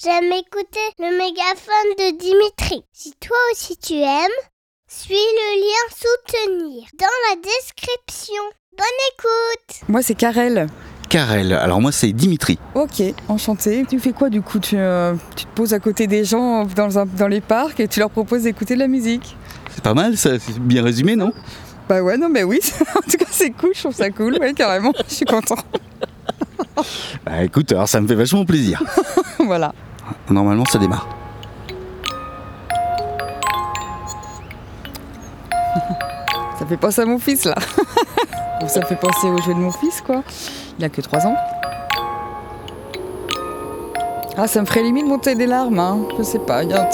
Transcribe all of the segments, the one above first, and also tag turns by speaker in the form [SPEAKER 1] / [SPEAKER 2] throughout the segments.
[SPEAKER 1] j'aime écouter le mégaphone de Dimitri. Si toi aussi tu aimes, suis le lien soutenir dans la description. Bonne écoute
[SPEAKER 2] Moi, c'est Karel.
[SPEAKER 3] Karel, alors moi c'est Dimitri.
[SPEAKER 2] Ok, enchanté. Tu fais quoi du coup? Tu, euh, tu, te poses à côté des gens dans, un, dans les parcs et tu leur proposes d'écouter de la musique.
[SPEAKER 3] C'est pas mal, ça, c'est bien résumé, non?
[SPEAKER 2] Bah ouais, non, mais oui, en tout cas c'est cool, je trouve ça cool, ouais, carrément, je suis content.
[SPEAKER 3] bah écoute, alors ça me fait vachement plaisir.
[SPEAKER 2] voilà.
[SPEAKER 3] Normalement ça démarre.
[SPEAKER 2] Ça fait penser à mon fils là. ça fait penser au jeu de mon fils quoi. Il a que 3 ans. Ah, ça me ferait limite monter des larmes, hein. Je sais pas, regarde.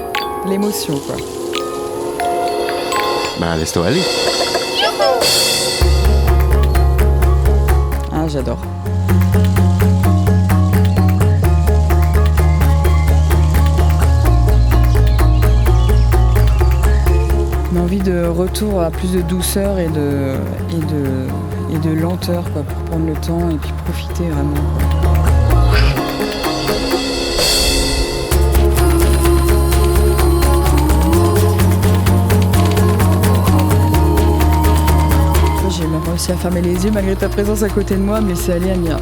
[SPEAKER 2] L'émotion quoi.
[SPEAKER 3] Bah laisse-toi aller.
[SPEAKER 2] Ah, j'adore. Envie de retour à plus de douceur et de, et de, et de lenteur quoi, pour prendre le temps et puis profiter vraiment. J'ai même réussi à fermer les yeux malgré ta présence à côté de moi, mais c'est allé à mien.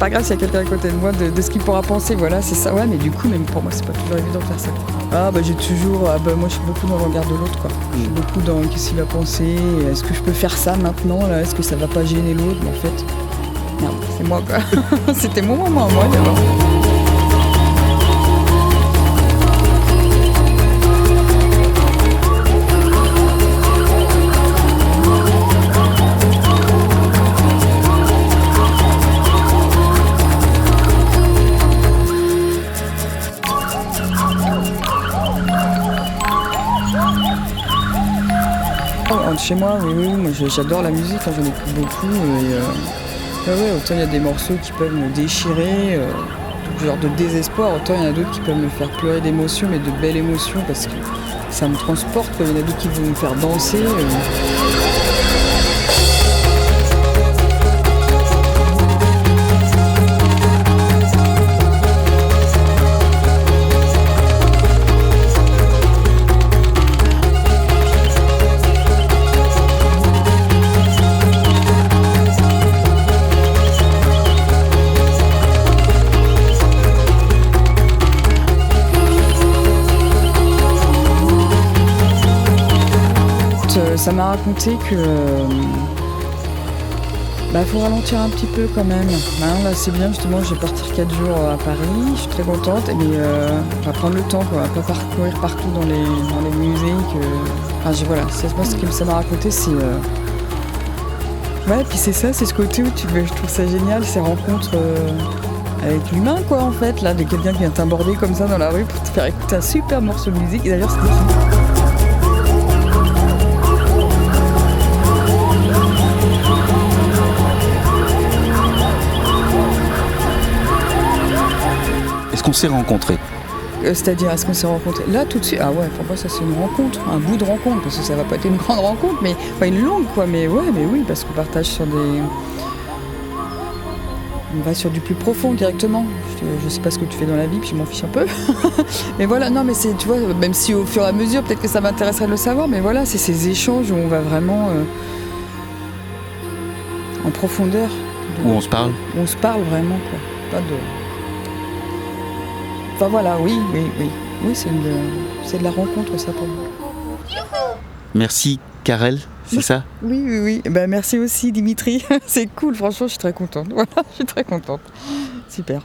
[SPEAKER 2] Pas grave s'il y a quelqu'un à côté de moi de, de ce qu'il pourra penser, voilà, c'est ça. Ouais, mais du coup, même pour moi, c'est pas toujours évident de faire ça. Ah, bah j'ai toujours. Ah, bah moi, je suis beaucoup dans le regard de l'autre, quoi. Je suis beaucoup dans qu'est-ce qu'il va penser, est-ce que je peux faire ça maintenant, là, est-ce que ça va pas gêner l'autre, mais en fait. C'est moi, quoi. C'était mon moment, moi, d'abord. Chez moi, oui, oui, j'adore la musique, j'en écoute beaucoup. Et, euh, autant il y a des morceaux qui peuvent me déchirer, euh, genre de désespoir, autant il y en a d'autres qui peuvent me faire pleurer d'émotions, mais de belles émotions parce que ça me transporte. Il y en a d'autres qui vont me faire danser. Euh. Ça m'a raconté que bah faut ralentir un petit peu quand même. Hein, là c'est bien justement, je vais partir 4 jours à Paris, je suis très contente, mais euh, on va prendre le temps, quoi, pas parcourir partout dans les, dans les musées. Enfin, je, voilà, c'est ce que ça m'a raconté, c'est. Euh... Ouais, puis c'est ça, c'est ce côté où tu, je trouve ça génial, ces rencontres euh, avec l'humain, quoi, en fait, là, de quelqu'un qui vient t'aborder comme ça dans la rue pour te faire écouter un super morceau de musique. Et d'ailleurs, c'est
[SPEAKER 3] Est-ce qu'on s'est rencontrés
[SPEAKER 2] euh, C'est-à-dire, est-ce qu'on s'est rencontrés Là, tout de suite, ah ouais, pour moi, ça c'est une rencontre, un bout de rencontre, parce que ça va pas être une grande rencontre, mais pas une longue, quoi, mais ouais, mais oui, parce qu'on partage sur des. On va sur du plus profond directement. Je, je, sais pas ce que tu fais dans la vie, puis je m'en fiche un peu. mais voilà, non, mais c'est, tu vois, même si au fur et à mesure, peut-être que ça m'intéresserait de le savoir, mais voilà, c'est ces échanges où on va vraiment euh, en profondeur.
[SPEAKER 3] Où on se parle
[SPEAKER 2] Où on se parle vraiment, quoi. Pas de. Enfin voilà, oui, oui, oui. Oui, c'est, de la rencontre, ça, pour moi.
[SPEAKER 3] Merci, Karel, c'est ça?
[SPEAKER 2] Oui, oui, oui. Ben, merci aussi, Dimitri. c'est cool, franchement, je suis très contente. Voilà, je suis très contente. Super.